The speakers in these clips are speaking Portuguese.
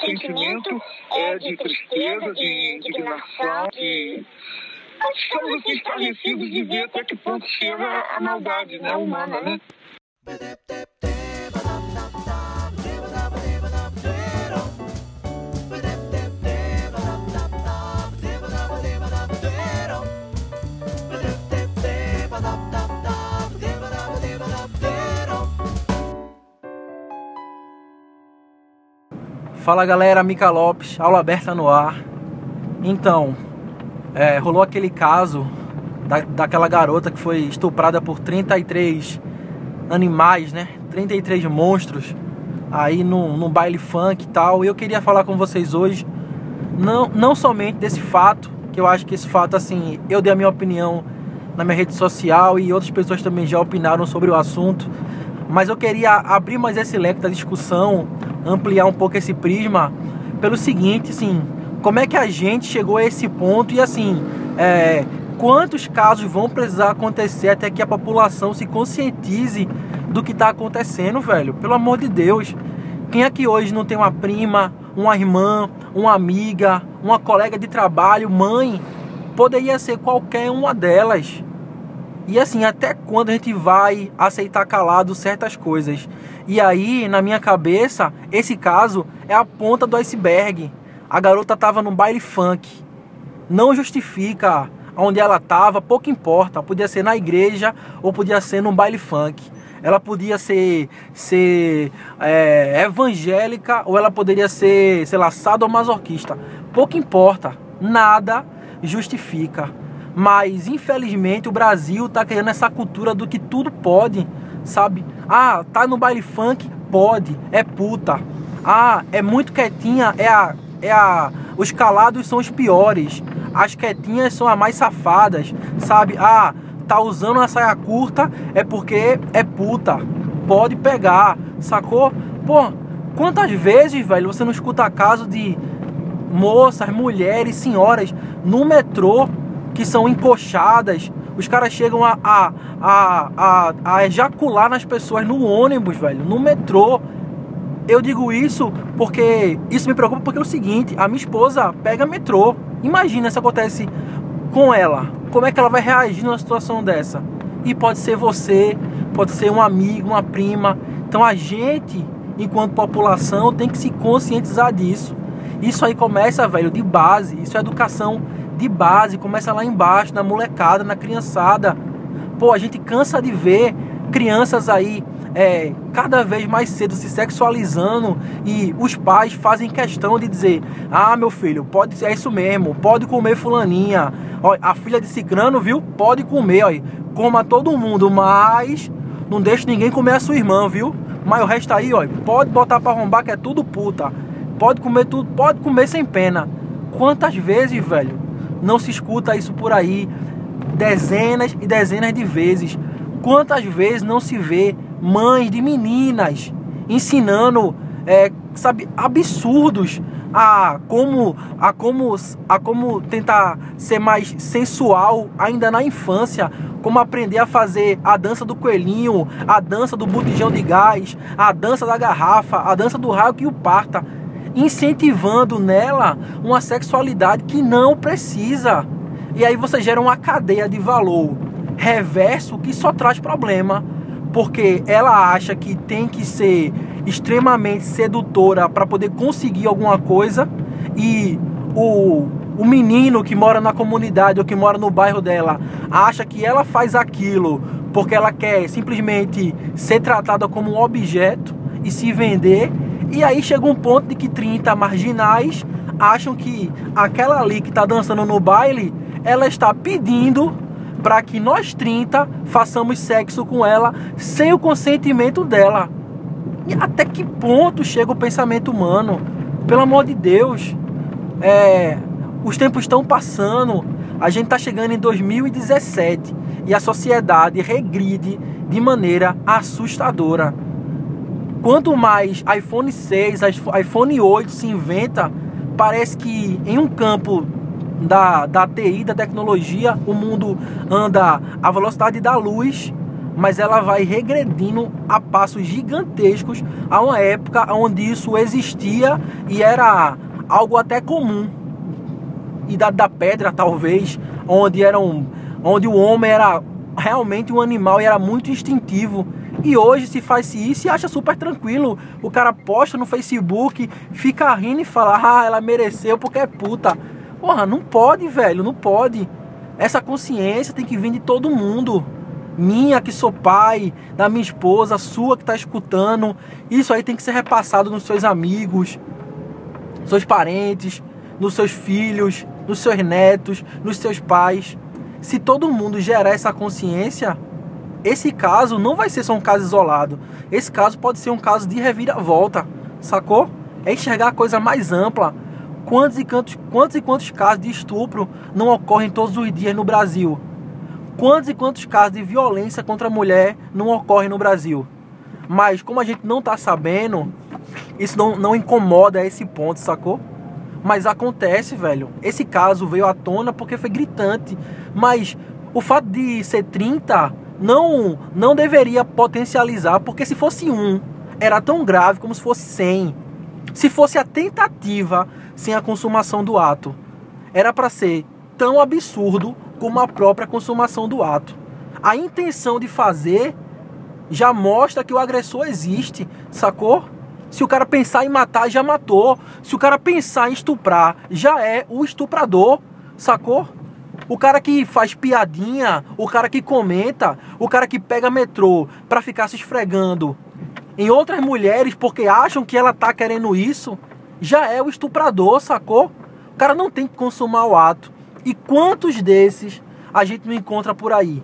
sentimento é de tristeza, de indignação, de estamos assim estarrecidos de ver até que ponto chega a maldade né, humana, né? Fala galera, Mica Lopes, aula aberta no ar. Então, é, rolou aquele caso da, daquela garota que foi estuprada por 33 animais, né? 33 monstros aí no, no baile funk e tal. E eu queria falar com vocês hoje, não, não somente desse fato, que eu acho que esse fato, assim, eu dei a minha opinião na minha rede social e outras pessoas também já opinaram sobre o assunto. Mas eu queria abrir mais esse leque da discussão ampliar um pouco esse prisma pelo seguinte, assim, como é que a gente chegou a esse ponto e assim, é, quantos casos vão precisar acontecer até que a população se conscientize do que está acontecendo, velho? Pelo amor de Deus. Quem é que hoje não tem uma prima, uma irmã, uma amiga, uma colega de trabalho, mãe? Poderia ser qualquer uma delas. E assim, até quando a gente vai aceitar calado certas coisas? E aí, na minha cabeça, esse caso é a ponta do iceberg. A garota estava no baile funk. Não justifica onde ela estava, pouco importa. Podia ser na igreja ou podia ser num baile funk. Ela podia ser, ser é, evangélica ou ela poderia ser, sei lá, sadomasoquista. Pouco importa. Nada justifica. Mas infelizmente o Brasil tá criando essa cultura do que tudo pode, sabe? Ah, tá no baile funk? Pode, é puta. Ah, é muito quietinha, é a. É a os calados são os piores. As quietinhas são as mais safadas, sabe? Ah, tá usando uma saia curta é porque é puta. Pode pegar, sacou? Pô, quantas vezes, velho, você não escuta caso de moças, mulheres, senhoras no metrô que são encoxadas. Os caras chegam a, a, a, a, a ejacular nas pessoas no ônibus, velho, no metrô. Eu digo isso porque isso me preocupa porque é o seguinte, a minha esposa pega metrô. Imagina se acontece com ela. Como é que ela vai reagir numa situação dessa? E pode ser você, pode ser um amigo, uma prima. Então a gente, enquanto população, tem que se conscientizar disso. Isso aí começa, velho, de base. Isso é educação de base, começa lá embaixo, na molecada, na criançada. Pô, a gente cansa de ver crianças aí é, cada vez mais cedo se sexualizando e os pais fazem questão de dizer: Ah, meu filho, pode é isso mesmo, pode comer fulaninha. Ó, a filha de Cicrano, viu? Pode comer, ó, coma todo mundo, mas não deixe ninguém comer a sua irmã, viu? Mas o resto aí, ó, pode botar para arrombar que é tudo puta. Pode comer tudo, pode comer sem pena. Quantas vezes, velho, não se escuta isso por aí dezenas e dezenas de vezes. Quantas vezes não se vê mães de meninas ensinando, é, sabe, absurdos a como, a como, a como tentar ser mais sensual ainda na infância, como aprender a fazer a dança do coelhinho, a dança do botijão de gás, a dança da garrafa, a dança do raio que o parta incentivando nela uma sexualidade que não precisa. E aí você gera uma cadeia de valor reverso que só traz problema, porque ela acha que tem que ser extremamente sedutora para poder conseguir alguma coisa e o, o menino que mora na comunidade ou que mora no bairro dela acha que ela faz aquilo porque ela quer simplesmente ser tratada como um objeto e se vender e aí chega um ponto de que 30 marginais acham que aquela ali que está dançando no baile, ela está pedindo para que nós 30 façamos sexo com ela sem o consentimento dela. E até que ponto chega o pensamento humano? Pelo amor de Deus, é, os tempos estão passando, a gente está chegando em 2017 e a sociedade regride de maneira assustadora. Quanto mais iPhone 6, iPhone 8 se inventa, parece que em um campo da, da TI, da tecnologia, o mundo anda à velocidade da luz, mas ela vai regredindo a passos gigantescos a uma época onde isso existia e era algo até comum. Idade da Pedra, talvez, onde eram onde o homem era realmente um animal e era muito instintivo. E hoje se faz isso e acha super tranquilo. O cara posta no Facebook, fica rindo e fala: "Ah, ela mereceu porque é puta". Porra, não pode, velho, não pode. Essa consciência tem que vir de todo mundo. Minha que sou pai, da minha esposa, sua que está escutando. Isso aí tem que ser repassado nos seus amigos, seus parentes, nos seus filhos, nos seus netos, nos seus pais. Se todo mundo gerar essa consciência, esse caso não vai ser só um caso isolado. Esse caso pode ser um caso de reviravolta, sacou? É enxergar a coisa mais ampla. Quantos e quantos, quantos e quantos casos de estupro não ocorrem todos os dias no Brasil? Quantos e quantos casos de violência contra a mulher não ocorrem no Brasil? Mas como a gente não está sabendo, isso não, não incomoda a esse ponto, sacou? Mas acontece, velho. Esse caso veio à tona porque foi gritante. Mas o fato de ser 30 não, não deveria potencializar, porque se fosse um, era tão grave como se fosse 100. Se fosse a tentativa sem a consumação do ato, era para ser tão absurdo como a própria consumação do ato. A intenção de fazer já mostra que o agressor existe, sacou? Se o cara pensar em matar, já matou. Se o cara pensar em estuprar, já é o estuprador, sacou? O cara que faz piadinha, o cara que comenta, o cara que pega metrô para ficar se esfregando em outras mulheres porque acham que ela tá querendo isso, já é o estuprador, sacou? O cara não tem que consumar o ato. E quantos desses a gente não encontra por aí?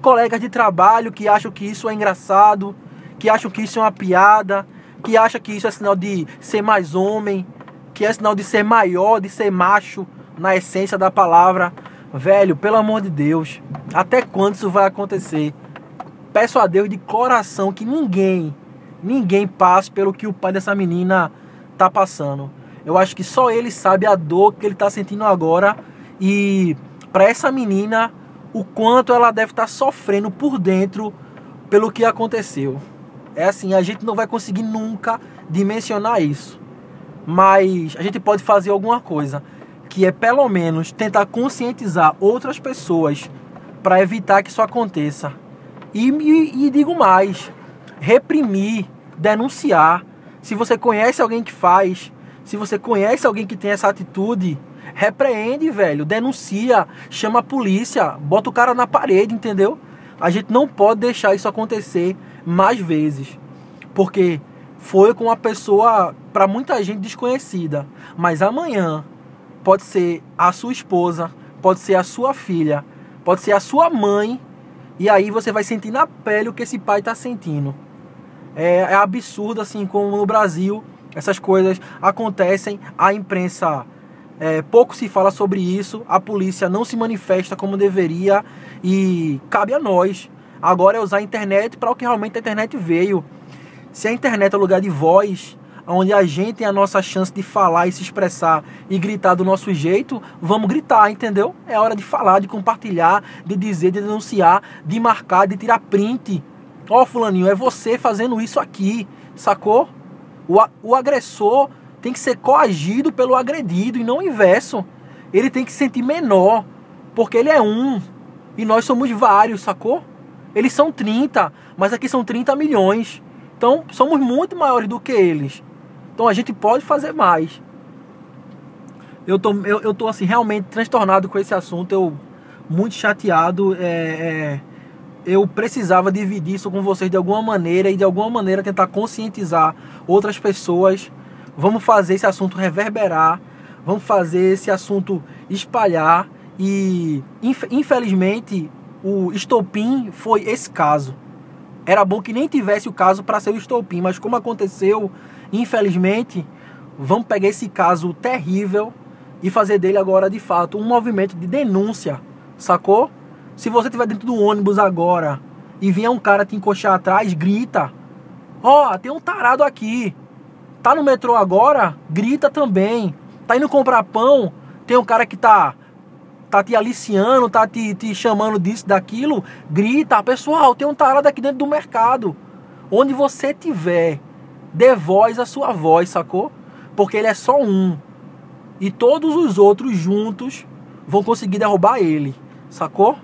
Colegas de trabalho que acham que isso é engraçado, que acham que isso é uma piada, que acham que isso é sinal de ser mais homem, que é sinal de ser maior, de ser macho na essência da palavra. Velho, pelo amor de Deus, até quando isso vai acontecer? Peço a Deus de coração que ninguém, ninguém passe pelo que o pai dessa menina tá passando. Eu acho que só ele sabe a dor que ele tá sentindo agora e para essa menina o quanto ela deve estar tá sofrendo por dentro pelo que aconteceu. É assim, a gente não vai conseguir nunca dimensionar isso. Mas a gente pode fazer alguma coisa que é pelo menos tentar conscientizar outras pessoas para evitar que isso aconteça. E, e, e, digo mais: reprimir, denunciar. Se você conhece alguém que faz, se você conhece alguém que tem essa atitude, repreende, velho, denuncia, chama a polícia, bota o cara na parede, entendeu? A gente não pode deixar isso acontecer mais vezes, porque foi com uma pessoa para muita gente desconhecida, mas amanhã pode ser a sua esposa, pode ser a sua filha, pode ser a sua mãe, e aí você vai sentir na pele o que esse pai está sentindo. É, é, absurdo assim como no Brasil essas coisas acontecem, a imprensa é, pouco se fala sobre isso, a polícia não se manifesta como deveria e cabe a nós. Agora é usar a internet para o que realmente a internet veio. Se a internet é lugar de voz, onde a gente tem a nossa chance de falar e se expressar e gritar do nosso jeito, vamos gritar, entendeu? É hora de falar, de compartilhar, de dizer, de denunciar, de marcar, de tirar print. Ó, oh, fulaninho, é você fazendo isso aqui, sacou? O, o agressor tem que ser coagido pelo agredido e não o inverso. Ele tem que se sentir menor, porque ele é um e nós somos vários, sacou? Eles são 30, mas aqui são 30 milhões. Então somos muito maiores do que eles. Então a gente pode fazer mais. Eu tô, eu, eu tô assim, realmente transtornado com esse assunto. Eu muito chateado. É, é, eu precisava dividir isso com vocês de alguma maneira e de alguma maneira tentar conscientizar outras pessoas. Vamos fazer esse assunto reverberar. Vamos fazer esse assunto espalhar. E infelizmente o estopim foi esse caso. Era bom que nem tivesse o caso para ser o estopim, mas como aconteceu, infelizmente, vamos pegar esse caso terrível e fazer dele agora de fato um movimento de denúncia, sacou? Se você estiver dentro do ônibus agora e vier um cara te encoxar atrás, grita: Ó, oh, tem um tarado aqui. Tá no metrô agora? Grita também. Tá indo comprar pão? Tem um cara que tá tá te aliciando, tá te, te chamando disso, daquilo, grita, pessoal, tem um tarado aqui dentro do mercado. Onde você tiver, dê voz à sua voz, sacou? Porque ele é só um. E todos os outros juntos vão conseguir derrubar ele, sacou?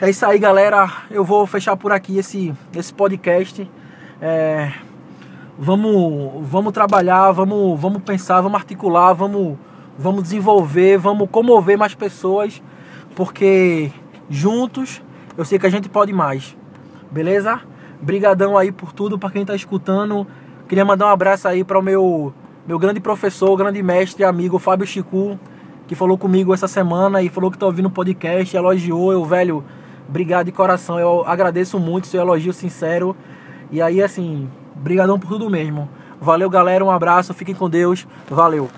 É isso aí, galera. Eu vou fechar por aqui esse, esse podcast. É, vamos, vamos trabalhar, vamos, vamos pensar, vamos articular, vamos, vamos desenvolver, vamos comover mais pessoas, porque juntos eu sei que a gente pode mais. Beleza? Brigadão aí por tudo, para quem tá escutando. Queria mandar um abraço aí para o meu meu grande professor, grande mestre, amigo Fábio Chicu, que falou comigo essa semana e falou que tá ouvindo o podcast, elogiou, eu, velho, obrigado de coração, eu agradeço muito seu elogio sincero. E aí, assim, brigadão por tudo mesmo. Valeu, galera, um abraço, fiquem com Deus, valeu.